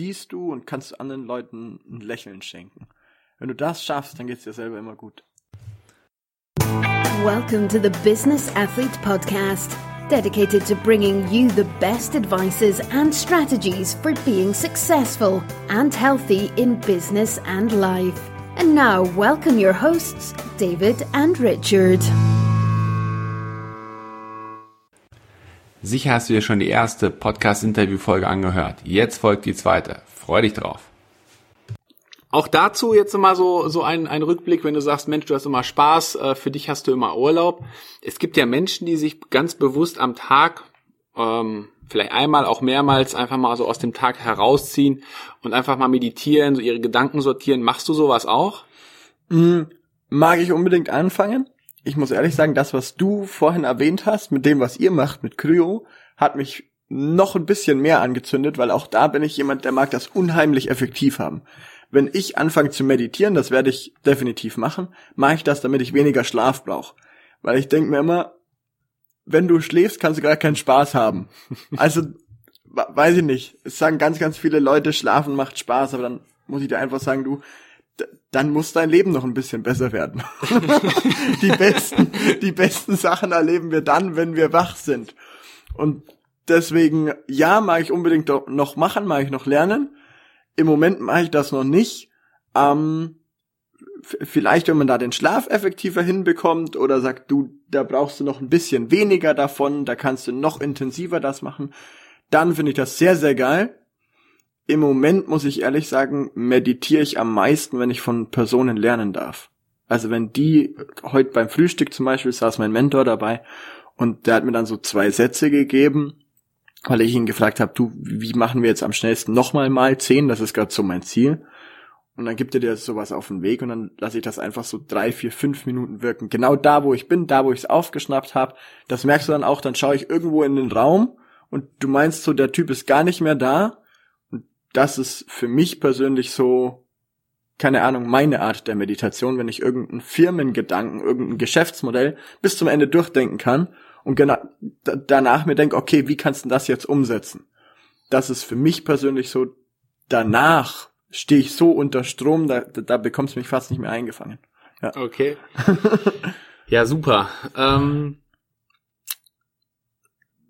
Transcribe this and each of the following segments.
siehst du und kannst anderen Leuten ein Lächeln schenken. Wenn du das schaffst, dann geht's dir selber immer gut. Welcome to the Business Athlete Podcast, dedicated to bringing you the best advices and strategies for being successful and healthy in business and life. And now, welcome your hosts, David and Richard. Sicher hast du dir schon die erste Podcast-Interview-Folge angehört. Jetzt folgt die zweite. Freu dich drauf. Auch dazu jetzt mal so, so ein, ein Rückblick, wenn du sagst, Mensch, du hast immer Spaß, äh, für dich hast du immer Urlaub. Es gibt ja Menschen, die sich ganz bewusst am Tag, ähm, vielleicht einmal, auch mehrmals, einfach mal so aus dem Tag herausziehen und einfach mal meditieren, so ihre Gedanken sortieren. Machst du sowas auch? Mm, mag ich unbedingt anfangen? Ich muss ehrlich sagen, das, was du vorhin erwähnt hast, mit dem, was ihr macht, mit Kryo, hat mich noch ein bisschen mehr angezündet, weil auch da bin ich jemand, der mag das unheimlich effektiv haben. Wenn ich anfange zu meditieren, das werde ich definitiv machen, mache ich das, damit ich weniger Schlaf brauche. Weil ich denke mir immer, wenn du schläfst, kannst du gar keinen Spaß haben. Also, weiß ich nicht. Es sagen ganz, ganz viele Leute, schlafen macht Spaß, aber dann muss ich dir einfach sagen, du, dann muss dein Leben noch ein bisschen besser werden. die besten, die besten Sachen erleben wir dann, wenn wir wach sind. Und deswegen, ja, mag ich unbedingt noch machen, mag ich noch lernen. Im Moment mache ich das noch nicht. Ähm, vielleicht, wenn man da den Schlaf effektiver hinbekommt oder sagt, du, da brauchst du noch ein bisschen weniger davon, da kannst du noch intensiver das machen, dann finde ich das sehr, sehr geil im Moment muss ich ehrlich sagen, meditiere ich am meisten, wenn ich von Personen lernen darf. Also wenn die, heute beim Frühstück zum Beispiel saß mein Mentor dabei und der hat mir dann so zwei Sätze gegeben, weil ich ihn gefragt habe, du, wie machen wir jetzt am schnellsten nochmal mal zehn? Das ist gerade so mein Ziel. Und dann gibt er dir sowas auf den Weg und dann lasse ich das einfach so drei, vier, fünf Minuten wirken. Genau da, wo ich bin, da, wo ich es aufgeschnappt habe. Das merkst du dann auch, dann schaue ich irgendwo in den Raum und du meinst so, der Typ ist gar nicht mehr da das ist für mich persönlich so, keine Ahnung, meine Art der Meditation, wenn ich irgendeinen Firmengedanken, irgendein Geschäftsmodell bis zum Ende durchdenken kann und genau danach mir denke, okay, wie kannst du das jetzt umsetzen? Das ist für mich persönlich so, danach stehe ich so unter Strom, da, da bekommst du mich fast nicht mehr eingefangen. Ja. Okay. ja, super. Ähm,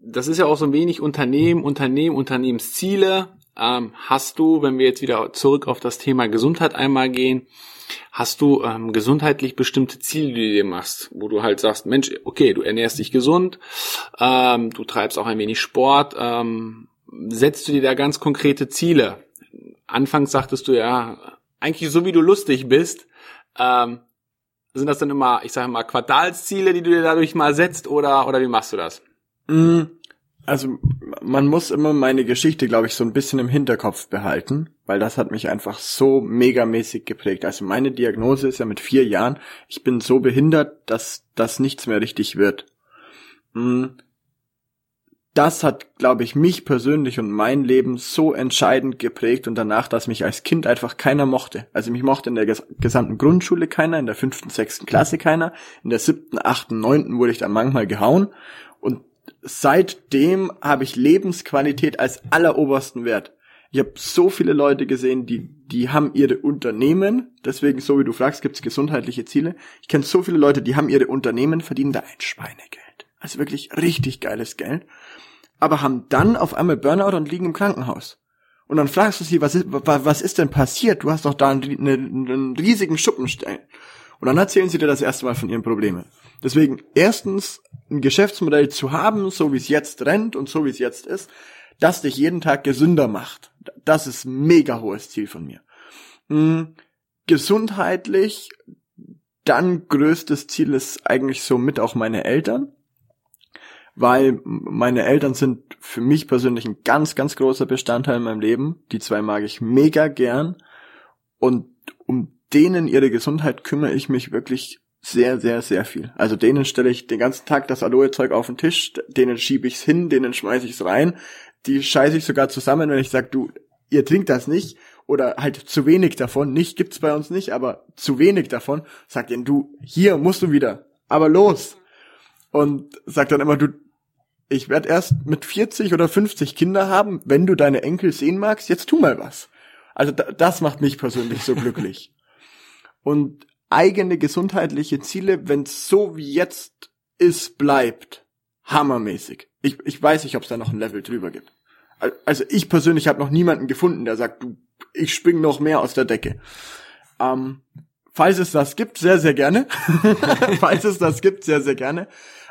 das ist ja auch so ein wenig Unternehmen, Unternehmen, Unternehmensziele ähm, hast du, wenn wir jetzt wieder zurück auf das Thema Gesundheit einmal gehen, hast du ähm, gesundheitlich bestimmte Ziele, die du dir machst, wo du halt sagst, Mensch, okay, du ernährst dich gesund, ähm, du treibst auch ein wenig Sport, ähm, setzt du dir da ganz konkrete Ziele? Anfangs sagtest du ja, eigentlich so wie du lustig bist, ähm, sind das dann immer, ich sage mal, Quartalsziele, die du dir dadurch mal setzt oder, oder wie machst du das? Mm, also man muss immer meine Geschichte, glaube ich, so ein bisschen im Hinterkopf behalten, weil das hat mich einfach so megamäßig geprägt. Also meine Diagnose ist ja mit vier Jahren, ich bin so behindert, dass das nichts mehr richtig wird. Hm. Das hat, glaube ich, mich persönlich und mein Leben so entscheidend geprägt und danach, dass mich als Kind einfach keiner mochte. Also mich mochte in der gesamten Grundschule keiner, in der fünften, sechsten Klasse keiner, in der siebten, achten, neunten wurde ich dann manchmal gehauen und seitdem habe ich Lebensqualität als allerobersten Wert. Ich habe so viele Leute gesehen, die, die haben ihre Unternehmen, deswegen, so wie du fragst, gibt's gesundheitliche Ziele. Ich kenne so viele Leute, die haben ihre Unternehmen, verdienen da ein Schweinegeld. Also wirklich richtig geiles Geld. Aber haben dann auf einmal Burnout und liegen im Krankenhaus. Und dann fragst du sie, was ist, was ist denn passiert? Du hast doch da einen, einen riesigen Schuppenstellen. Und dann erzählen sie dir das erste Mal von ihren Problemen. Deswegen erstens ein Geschäftsmodell zu haben, so wie es jetzt rennt und so wie es jetzt ist, das dich jeden Tag gesünder macht. Das ist mega hohes Ziel von mir. Hm, gesundheitlich, dann größtes Ziel ist eigentlich so mit auch meine Eltern, weil meine Eltern sind für mich persönlich ein ganz, ganz großer Bestandteil in meinem Leben. Die zwei mag ich mega gern und um denen ihre Gesundheit kümmere ich mich wirklich sehr, sehr, sehr viel. Also denen stelle ich den ganzen Tag das Aloe-Zeug auf den Tisch, denen schiebe ich's hin, denen schmeiße ich's rein, die scheiße ich sogar zusammen, wenn ich sage, du, ihr trinkt das nicht oder halt zu wenig davon, nicht gibt's bei uns nicht, aber zu wenig davon, sagt ihnen, du, hier musst du wieder, aber los. Und sagt dann immer, du, ich werde erst mit 40 oder 50 Kinder haben, wenn du deine Enkel sehen magst, jetzt tu mal was. Also da, das macht mich persönlich so glücklich. Und eigene gesundheitliche Ziele, wenn es so wie jetzt ist, bleibt, hammermäßig. Ich, ich weiß nicht, ob es da noch ein Level drüber gibt. Also ich persönlich habe noch niemanden gefunden, der sagt, du, ich spring noch mehr aus der Decke. Ähm, falls es das gibt, sehr, sehr gerne. falls es das gibt, sehr, sehr gerne.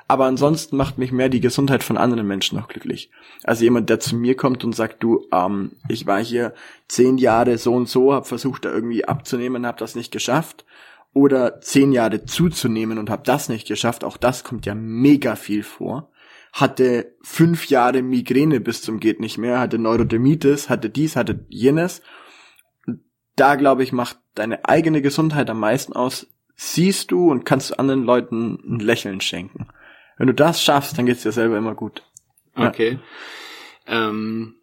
Aber ansonsten macht mich mehr die Gesundheit von anderen Menschen noch glücklich. Also jemand, der zu mir kommt und sagt, du, ähm, ich war hier zehn Jahre so und so, habe versucht, da irgendwie abzunehmen, habe das nicht geschafft. Oder zehn Jahre zuzunehmen und habe das nicht geschafft. Auch das kommt ja mega viel vor. Hatte fünf Jahre Migräne bis zum geht nicht mehr, hatte Neurodermitis, hatte dies, hatte jenes. Da glaube ich, macht deine eigene Gesundheit am meisten aus. Siehst du und kannst anderen Leuten ein Lächeln schenken. Wenn du das schaffst, dann geht's dir selber immer gut. Ja. Okay. Ähm,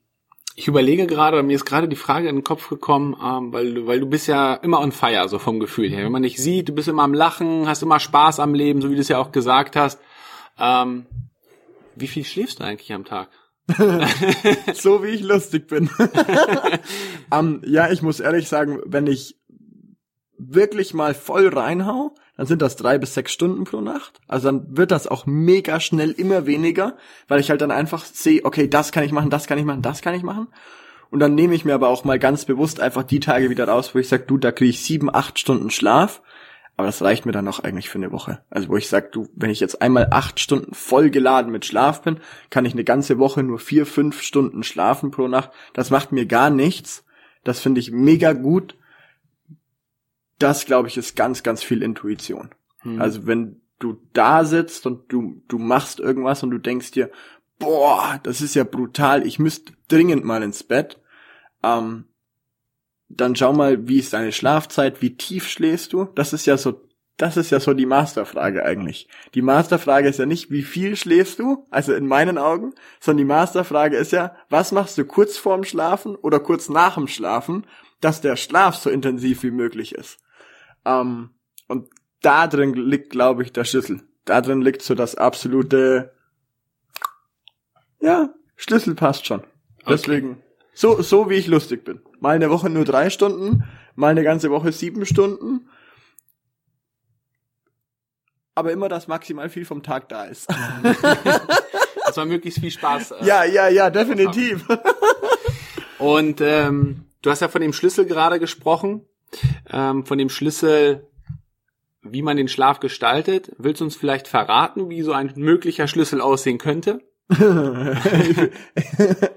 ich überlege gerade, mir ist gerade die Frage in den Kopf gekommen, ähm, weil, du, weil du bist ja immer on fire, so vom Gefühl her. Wenn man dich sieht, du bist immer am Lachen, hast immer Spaß am Leben, so wie du es ja auch gesagt hast. Ähm, wie viel schläfst du eigentlich am Tag? so wie ich lustig bin. um, ja, ich muss ehrlich sagen, wenn ich wirklich mal voll reinhau, dann sind das drei bis sechs Stunden pro Nacht. Also dann wird das auch mega schnell immer weniger, weil ich halt dann einfach sehe, okay, das kann ich machen, das kann ich machen, das kann ich machen. Und dann nehme ich mir aber auch mal ganz bewusst einfach die Tage wieder raus, wo ich sage, du, da kriege ich sieben, acht Stunden Schlaf. Aber das reicht mir dann auch eigentlich für eine Woche. Also wo ich sage, du, wenn ich jetzt einmal acht Stunden voll geladen mit Schlaf bin, kann ich eine ganze Woche nur vier, fünf Stunden schlafen pro Nacht. Das macht mir gar nichts. Das finde ich mega gut das glaube ich ist ganz, ganz viel Intuition. Hm. Also wenn du da sitzt und du, du machst irgendwas und du denkst dir, boah, das ist ja brutal, ich müsste dringend mal ins Bett, ähm, dann schau mal, wie ist deine Schlafzeit, wie tief schläfst du? Das ist ja so, das ist ja so die Masterfrage eigentlich. Die Masterfrage ist ja nicht, wie viel schläfst du, also in meinen Augen, sondern die Masterfrage ist ja, was machst du kurz vorm Schlafen oder kurz nach dem Schlafen, dass der Schlaf so intensiv wie möglich ist. Ähm, und da drin liegt, glaube ich, der Schlüssel. Da drin liegt so das absolute, ja, Schlüssel passt schon. Deswegen, so, so wie ich lustig bin. Mal eine Woche nur drei Stunden, mal eine ganze Woche sieben Stunden. Aber immer, dass maximal viel vom Tag da ist. dass man möglichst viel Spaß. Äh, ja, ja, ja, definitiv. Und ähm, du hast ja von dem Schlüssel gerade gesprochen ähm, von dem Schlüssel, wie man den Schlaf gestaltet. Willst du uns vielleicht verraten, wie so ein möglicher Schlüssel aussehen könnte?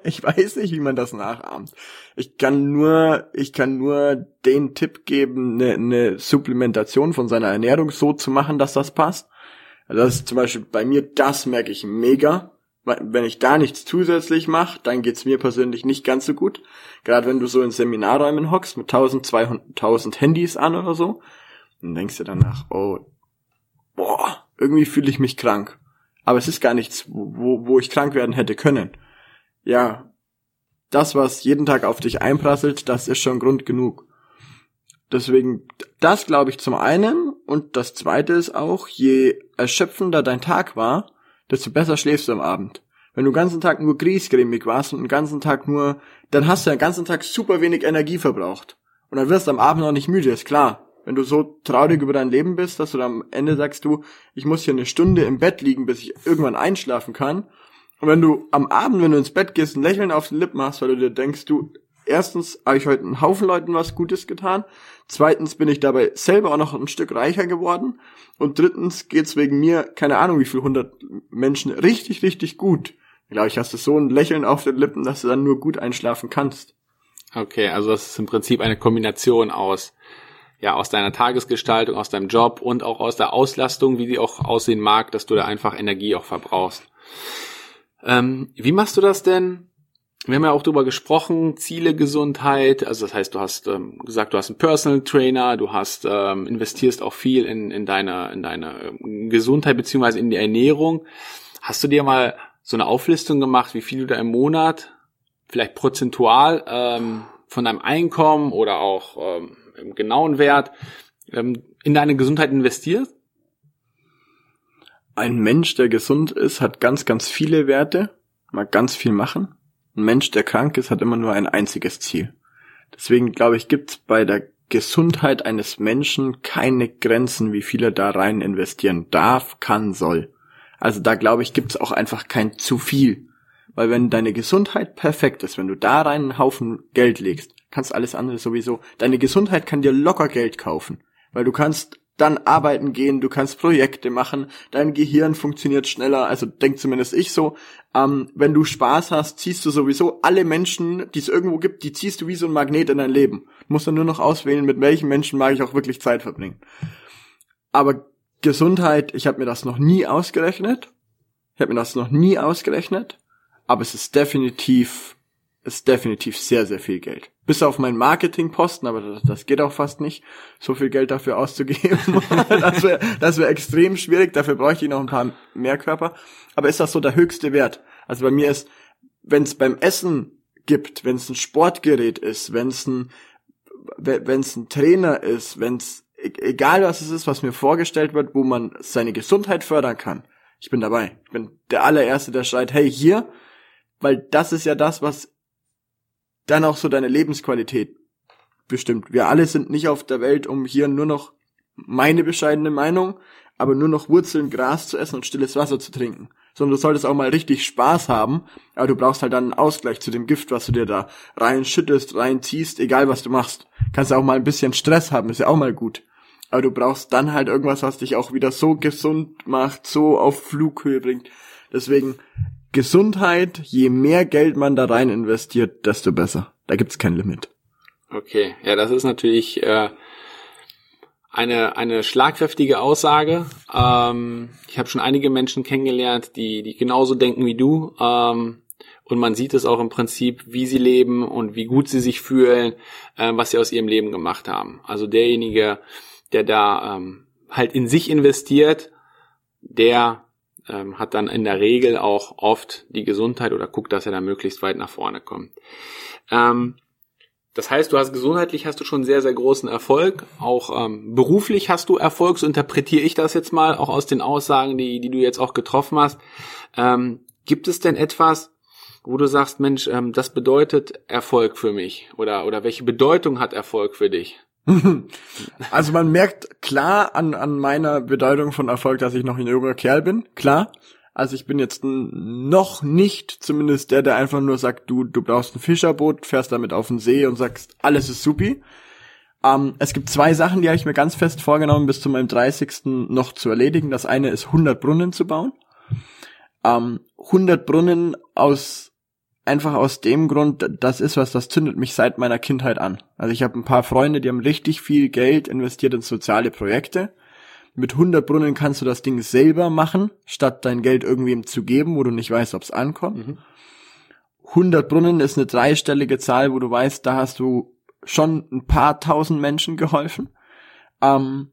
ich weiß nicht, wie man das nachahmt. Ich kann nur, ich kann nur den Tipp geben, eine, eine Supplementation von seiner Ernährung so zu machen, dass das passt. Das ist zum Beispiel bei mir, das merke ich mega wenn ich da nichts zusätzlich mache, dann geht's mir persönlich nicht ganz so gut. Gerade wenn du so in Seminarräumen hockst mit 1200, 1000 Handys an oder so, dann denkst du danach, oh, boah, irgendwie fühle ich mich krank. Aber es ist gar nichts, wo, wo ich krank werden hätte können. Ja, das, was jeden Tag auf dich einprasselt, das ist schon Grund genug. Deswegen, das glaube ich zum einen. Und das zweite ist auch, je erschöpfender dein Tag war, desto besser schläfst du am Abend. Wenn du den ganzen Tag nur griesgrämig warst und den ganzen Tag nur, dann hast du den ganzen Tag super wenig Energie verbraucht. Und dann wirst du am Abend auch nicht müde, ist klar. Wenn du so traurig über dein Leben bist, dass du dann am Ende sagst du, ich muss hier eine Stunde im Bett liegen, bis ich irgendwann einschlafen kann. Und wenn du am Abend, wenn du ins Bett gehst, ein Lächeln auf den Lippen hast, weil du dir denkst, du, erstens habe ich heute einen Haufen Leuten was Gutes getan, zweitens bin ich dabei selber auch noch ein Stück reicher geworden und drittens geht's wegen mir, keine Ahnung wie viel hundert Menschen, richtig, richtig gut. Glaube ich, hast du so ein Lächeln auf den Lippen, dass du dann nur gut einschlafen kannst. Okay, also das ist im Prinzip eine Kombination aus ja, aus deiner Tagesgestaltung, aus deinem Job und auch aus der Auslastung, wie die auch aussehen mag, dass du da einfach Energie auch verbrauchst. Ähm, wie machst du das denn? Wir haben ja auch darüber gesprochen, Ziele, Gesundheit. Also das heißt, du hast ähm, gesagt, du hast einen Personal Trainer, du hast ähm, investierst auch viel in, in deine in deine ähm, Gesundheit beziehungsweise in die Ernährung. Hast du dir mal so eine Auflistung gemacht, wie viel du da im Monat, vielleicht prozentual ähm, von deinem Einkommen oder auch ähm, im genauen Wert ähm, in deine Gesundheit investierst? Ein Mensch, der gesund ist, hat ganz, ganz viele Werte, mag ganz viel machen. Ein Mensch, der krank ist, hat immer nur ein einziges Ziel. Deswegen glaube ich, gibt es bei der Gesundheit eines Menschen keine Grenzen, wie viel er da rein investieren darf, kann, soll. Also da glaube ich, gibt es auch einfach kein zu viel. Weil wenn deine Gesundheit perfekt ist, wenn du da rein einen Haufen Geld legst, kannst alles andere sowieso. Deine Gesundheit kann dir locker Geld kaufen. Weil du kannst dann arbeiten gehen, du kannst Projekte machen, dein Gehirn funktioniert schneller, also denkt zumindest ich so. Ähm, wenn du Spaß hast, ziehst du sowieso alle Menschen, die es irgendwo gibt, die ziehst du wie so ein Magnet in dein Leben. Du musst dann nur noch auswählen, mit welchen Menschen mag ich auch wirklich Zeit verbringen. Aber Gesundheit, ich habe mir das noch nie ausgerechnet. Ich habe mir das noch nie ausgerechnet, aber es ist definitiv ist definitiv sehr, sehr viel Geld. Bis auf meinen Marketingposten, aber das, das geht auch fast nicht, so viel Geld dafür auszugeben. das wäre das wär extrem schwierig, dafür bräuchte ich noch ein paar mehr Körper. Aber ist das so der höchste Wert? Also bei mir ist, wenn es beim Essen gibt, wenn es ein Sportgerät ist, wenn es ein, wenn es ein Trainer ist, wenn es, egal was es ist, was mir vorgestellt wird, wo man seine Gesundheit fördern kann, ich bin dabei. Ich bin der allererste, der schreit, hey, hier, weil das ist ja das, was dann auch so deine Lebensqualität bestimmt. Wir alle sind nicht auf der Welt, um hier nur noch meine bescheidene Meinung, aber nur noch Wurzeln, Gras zu essen und stilles Wasser zu trinken. Sondern du solltest auch mal richtig Spaß haben, aber du brauchst halt dann einen Ausgleich zu dem Gift, was du dir da reinschüttest, reinziehst, egal was du machst. Kannst auch mal ein bisschen Stress haben, ist ja auch mal gut. Aber du brauchst dann halt irgendwas, was dich auch wieder so gesund macht, so auf Flughöhe bringt. Deswegen Gesundheit, je mehr Geld man da rein investiert, desto besser. Da gibt's kein Limit. Okay, ja, das ist natürlich äh, eine eine schlagkräftige Aussage. Ähm, ich habe schon einige Menschen kennengelernt, die die genauso denken wie du. Ähm, und man sieht es auch im Prinzip, wie sie leben und wie gut sie sich fühlen, äh, was sie aus ihrem Leben gemacht haben. Also derjenige, der da ähm, halt in sich investiert, der ähm, hat dann in der Regel auch oft die Gesundheit oder guckt, dass er da möglichst weit nach vorne kommt. Ähm, das heißt, du hast gesundheitlich hast du schon sehr, sehr großen Erfolg. Auch ähm, beruflich hast du Erfolg, so interpretiere ich das jetzt mal, auch aus den Aussagen, die, die du jetzt auch getroffen hast. Ähm, gibt es denn etwas, wo du sagst, Mensch, ähm, das bedeutet Erfolg für mich? Oder, oder welche Bedeutung hat Erfolg für dich? Also man merkt klar an, an meiner Bedeutung von Erfolg, dass ich noch ein junger Kerl bin, klar. Also ich bin jetzt noch nicht zumindest der, der einfach nur sagt, du, du brauchst ein Fischerboot, fährst damit auf den See und sagst, alles ist supi. Ähm, es gibt zwei Sachen, die habe ich mir ganz fest vorgenommen, bis zu meinem 30. noch zu erledigen. Das eine ist 100 Brunnen zu bauen. Ähm, 100 Brunnen aus einfach aus dem Grund, das ist was, das zündet mich seit meiner Kindheit an. Also ich habe ein paar Freunde, die haben richtig viel Geld investiert in soziale Projekte. Mit 100 Brunnen kannst du das Ding selber machen, statt dein Geld irgendwem zu geben, wo du nicht weißt, ob es ankommt. Mhm. 100 Brunnen ist eine dreistellige Zahl, wo du weißt, da hast du schon ein paar tausend Menschen geholfen. Ähm,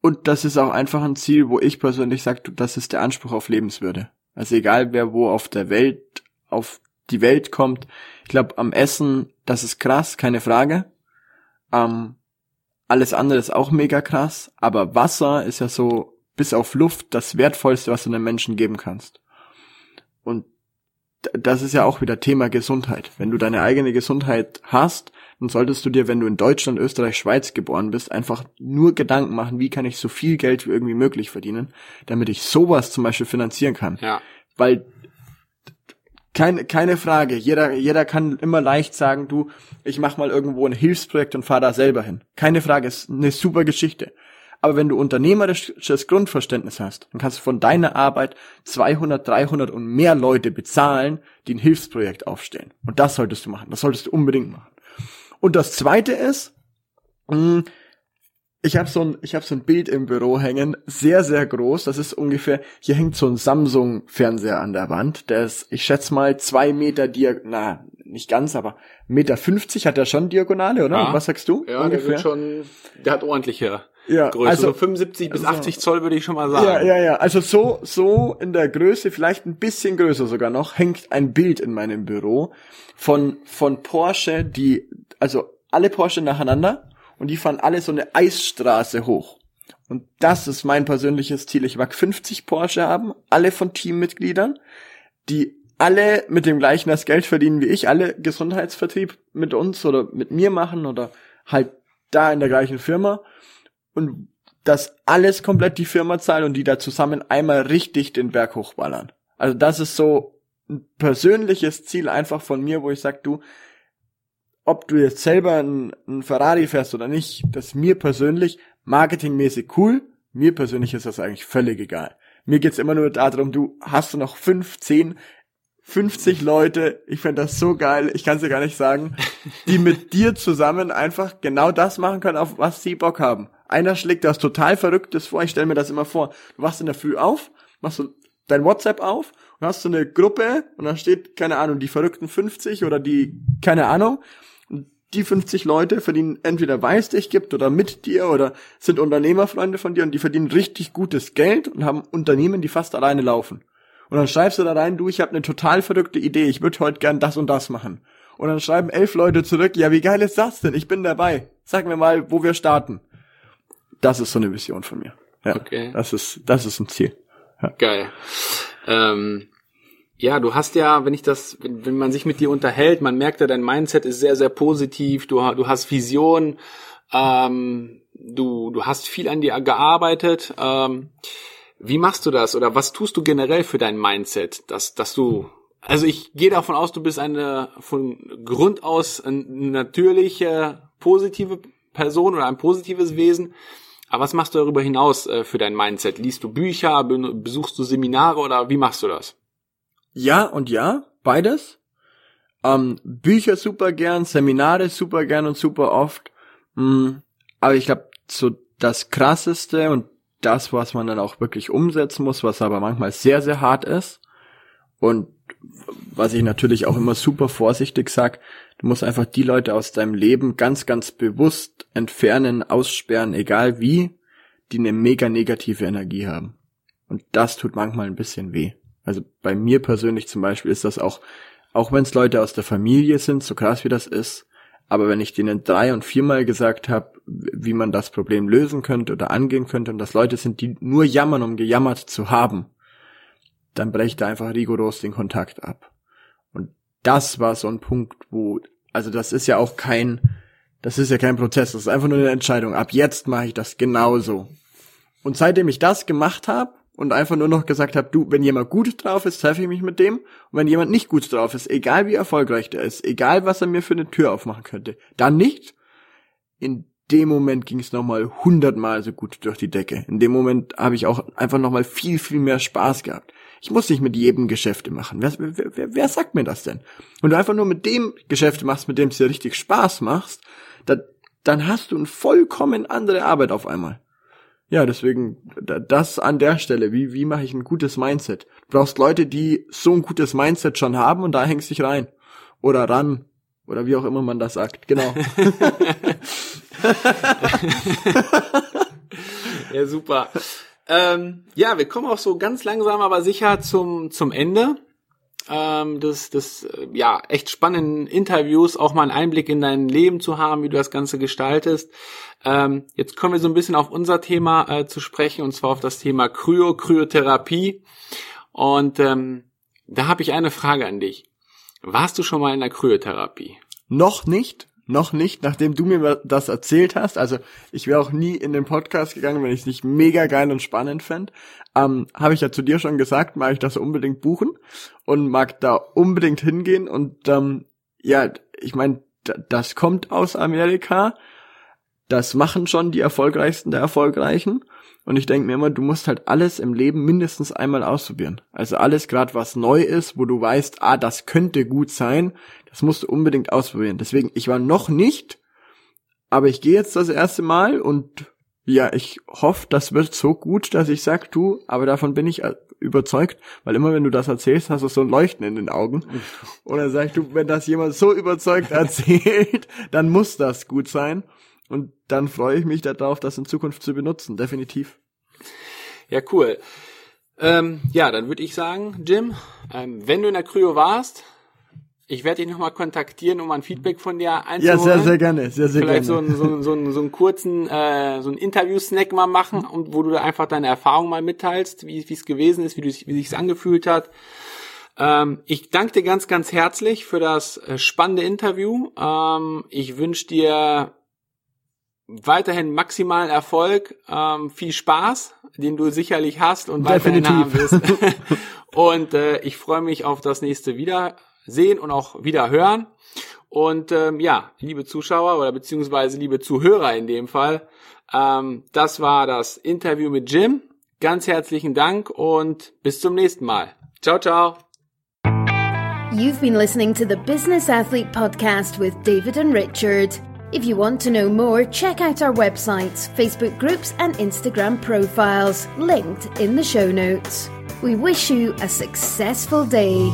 und das ist auch einfach ein Ziel, wo ich persönlich sage, das ist der Anspruch auf Lebenswürde. Also egal wer wo auf der Welt auf die Welt kommt. Ich glaube, am Essen, das ist krass, keine Frage. Ähm, alles andere ist auch mega krass, aber Wasser ist ja so bis auf Luft das wertvollste, was du einem Menschen geben kannst. Und das ist ja auch wieder Thema Gesundheit. Wenn du deine eigene Gesundheit hast, dann solltest du dir, wenn du in Deutschland, Österreich, Schweiz geboren bist, einfach nur Gedanken machen, wie kann ich so viel Geld wie irgendwie möglich verdienen, damit ich sowas zum Beispiel finanzieren kann. Ja. Weil keine, keine Frage. Jeder, jeder kann immer leicht sagen, du, ich mach mal irgendwo ein Hilfsprojekt und fahr da selber hin. Keine Frage, ist eine super Geschichte. Aber wenn du unternehmerisches Grundverständnis hast, dann kannst du von deiner Arbeit 200, 300 und mehr Leute bezahlen, die ein Hilfsprojekt aufstellen. Und das solltest du machen. Das solltest du unbedingt machen. Und das zweite ist, mh, hm, ich habe so ein ich habe so ein Bild im Büro hängen, sehr sehr groß. Das ist ungefähr hier hängt so ein Samsung Fernseher an der Wand. Der ist ich schätze mal zwei Meter diag na nicht ganz, aber Meter 50 hat er schon Diagonale, oder? Ja. Was sagst du? Ja, ungefähr? der wird schon, der hat ordentliche ja, Größe. Also so 75 bis also, 80 Zoll würde ich schon mal sagen. Ja, ja, ja. Also so so in der Größe, vielleicht ein bisschen größer sogar noch, hängt ein Bild in meinem Büro von von Porsche, die also alle Porsche nacheinander und die fahren alle so eine Eisstraße hoch. Und das ist mein persönliches Ziel. Ich mag 50 Porsche haben, alle von Teammitgliedern, die alle mit dem gleichen das Geld verdienen wie ich, alle Gesundheitsvertrieb mit uns oder mit mir machen oder halt da in der gleichen Firma und das alles komplett die Firma zahlt und die da zusammen einmal richtig den Berg hochballern. Also das ist so ein persönliches Ziel einfach von mir, wo ich sag, du, ob du jetzt selber ein, ein Ferrari fährst oder nicht, das ist mir persönlich marketingmäßig cool. Mir persönlich ist das eigentlich völlig egal. Mir geht's immer nur darum, du hast du noch fünf, zehn, 50 Leute, ich fände das so geil, ich kann es dir gar nicht sagen, die mit dir zusammen einfach genau das machen können, auf was sie Bock haben. Einer schlägt das total Verrücktes vor, ich stelle mir das immer vor. Du wachst in der Früh auf, machst du dein WhatsApp auf und hast so eine Gruppe und da steht, keine Ahnung, die verrückten 50 oder die, keine Ahnung, die 50 Leute verdienen entweder weil es dich gibt oder mit dir oder sind Unternehmerfreunde von dir und die verdienen richtig gutes Geld und haben Unternehmen, die fast alleine laufen. Und dann schreibst du da rein, du, ich habe eine total verrückte Idee, ich würde heute gern das und das machen. Und dann schreiben elf Leute zurück, ja, wie geil ist das denn? Ich bin dabei. Sag mir mal, wo wir starten. Das ist so eine Vision von mir. Ja, Okay. Das ist, das ist ein Ziel. Geil. Ähm, ja, du hast ja, wenn ich das, wenn, wenn man sich mit dir unterhält, man merkt ja, dein Mindset ist sehr, sehr positiv. Du, du hast Vision. Ähm, du, du hast viel an dir gearbeitet. Ähm, wie machst du das oder was tust du generell für dein Mindset, dass, dass du, also ich gehe davon aus, du bist eine von Grund aus natürliche, positive Person oder ein positives Wesen. Aber was machst du darüber hinaus äh, für dein Mindset? Liest du Bücher, be besuchst du Seminare oder wie machst du das? Ja und ja, beides. Ähm, Bücher super gern, Seminare super gern und super oft. Mm, aber ich glaube, so das krasseste und das, was man dann auch wirklich umsetzen muss, was aber manchmal sehr, sehr hart ist und was ich natürlich auch immer super vorsichtig sag, du musst einfach die Leute aus deinem Leben ganz, ganz bewusst entfernen, aussperren, egal wie, die eine mega negative Energie haben. Und das tut manchmal ein bisschen weh. Also bei mir persönlich zum Beispiel ist das auch, auch wenn es Leute aus der Familie sind, so krass wie das ist, aber wenn ich denen drei und viermal gesagt habe, wie man das Problem lösen könnte oder angehen könnte und das Leute sind, die nur jammern, um gejammert zu haben, dann brecht da einfach rigoros den Kontakt ab. Und das war so ein Punkt, wo, also das ist ja auch kein, das ist ja kein Prozess, das ist einfach nur eine Entscheidung. Ab jetzt mache ich das genauso. Und seitdem ich das gemacht habe und einfach nur noch gesagt habe, du, wenn jemand gut drauf ist, treffe ich mich mit dem. Und wenn jemand nicht gut drauf ist, egal wie erfolgreich der ist, egal was er mir für eine Tür aufmachen könnte, dann nicht. In dem Moment ging es nochmal hundertmal so gut durch die Decke. In dem Moment habe ich auch einfach nochmal viel, viel mehr Spaß gehabt. Ich muss nicht mit jedem Geschäfte machen. Wer, wer, wer, wer sagt mir das denn? Wenn du einfach nur mit dem Geschäfte machst, mit dem es dir richtig Spaß machst, da, dann hast du eine vollkommen andere Arbeit auf einmal. Ja, deswegen da- das an der Stelle. Wie, wie mache ich ein gutes Mindset? Du brauchst Leute, die so ein gutes Mindset schon haben und da hängst dich rein. Oder ran. Oder wie auch immer man das sagt. Genau. Ja, super. ähm, ja, wir kommen auch so ganz langsam, aber sicher zum, zum Ende ähm, des, des äh, ja, echt spannenden Interviews, auch mal einen Einblick in dein Leben zu haben, wie du das Ganze gestaltest. Ähm, jetzt kommen wir so ein bisschen auf unser Thema äh, zu sprechen, und zwar auf das Thema Kryo, Kryotherapie. Und ähm, da habe ich eine Frage an dich. Warst du schon mal in der Kryotherapie? Noch nicht, noch nicht, nachdem du mir das erzählt hast. Also ich wäre auch nie in den Podcast gegangen, wenn ich es nicht mega geil und spannend fände. Ähm, Habe ich ja zu dir schon gesagt, mag ich das unbedingt buchen und mag da unbedingt hingehen. Und ähm, ja, ich meine, das kommt aus Amerika. Das machen schon die erfolgreichsten der Erfolgreichen. Und ich denke mir immer, du musst halt alles im Leben mindestens einmal ausprobieren. Also alles gerade, was neu ist, wo du weißt, ah, das könnte gut sein, das musst du unbedingt ausprobieren. Deswegen, ich war noch nicht, aber ich gehe jetzt das erste Mal und ja, ich hoffe, das wird so gut, dass ich sag, du, aber davon bin ich äh, überzeugt, weil immer wenn du das erzählst, hast du so ein Leuchten in den Augen. Und dann sagst du, wenn das jemand so überzeugt erzählt, dann muss das gut sein. Und dann freue ich mich darauf, das in Zukunft zu benutzen, definitiv. Ja, cool. Ähm, ja, dann würde ich sagen, Jim, ähm, wenn du in der Kryo warst, ich werde dich nochmal kontaktieren, um ein Feedback von dir Ja, einzuholen. sehr, sehr gerne, sehr, sehr Vielleicht gerne. so einen, so, einen, so, einen, so einen kurzen, äh, so einen Interview-Snack mal machen, und wo du da einfach deine Erfahrung mal mitteilst, wie es gewesen ist, wie, du, wie sich's angefühlt hat. Ähm, ich danke dir ganz, ganz herzlich für das äh, spannende Interview. Ähm, ich wünsche dir weiterhin maximalen Erfolg, ähm, viel Spaß, den du sicherlich hast und weiterhin haben wirst. Definitiv. und äh, ich freue mich auf das nächste Wiedersehen und auch Wiederhören. Und ähm, ja, liebe Zuschauer oder beziehungsweise liebe Zuhörer in dem Fall, ähm, das war das Interview mit Jim. Ganz herzlichen Dank und bis zum nächsten Mal. Ciao, ciao. You've been listening to the Business Athlete Podcast with David and Richard. If you want to know more, check out our websites, Facebook groups, and Instagram profiles, linked in the show notes. We wish you a successful day.